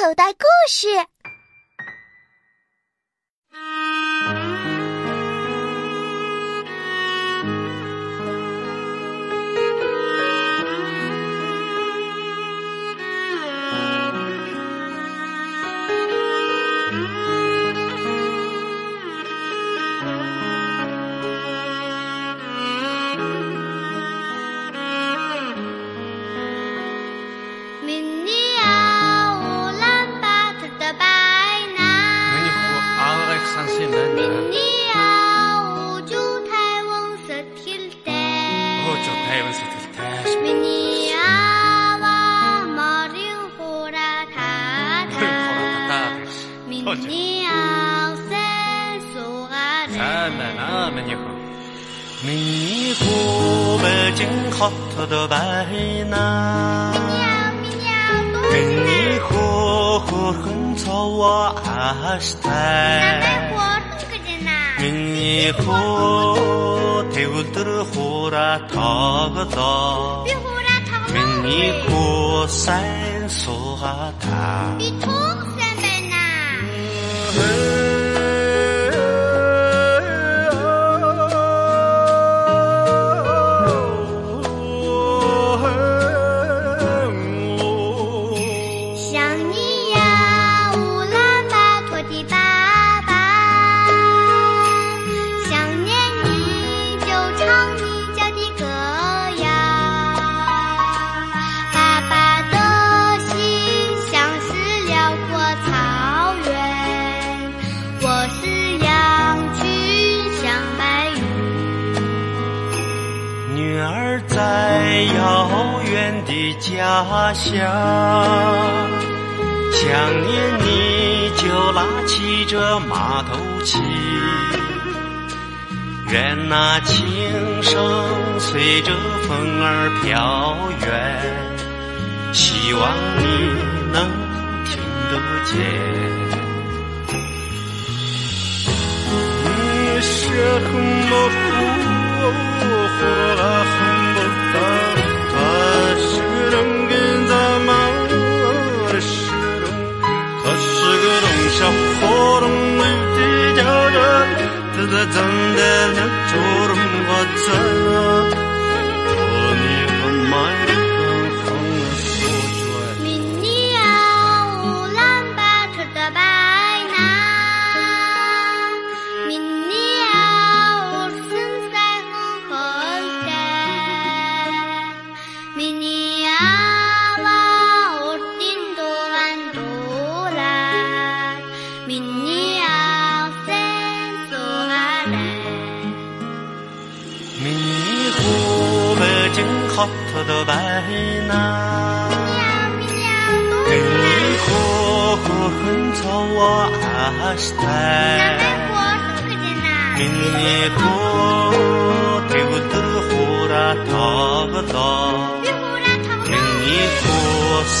口袋故事。你好，三妹，三妹你好。明天不进好，偷偷白拿。明天，明天多个人呐。明天，明天天乌多个人呐。明天，明天天乌多个人呐。明天，明天三个人呐。嘿，想你。的家乡，想念你就拉起这马头琴，愿那琴声随着风儿飘远，希望你能听得见。你是很模糊。的灯。好头的白呐，给你过很草我阿西台，给你过对不对呼啦他个哒，跟你过三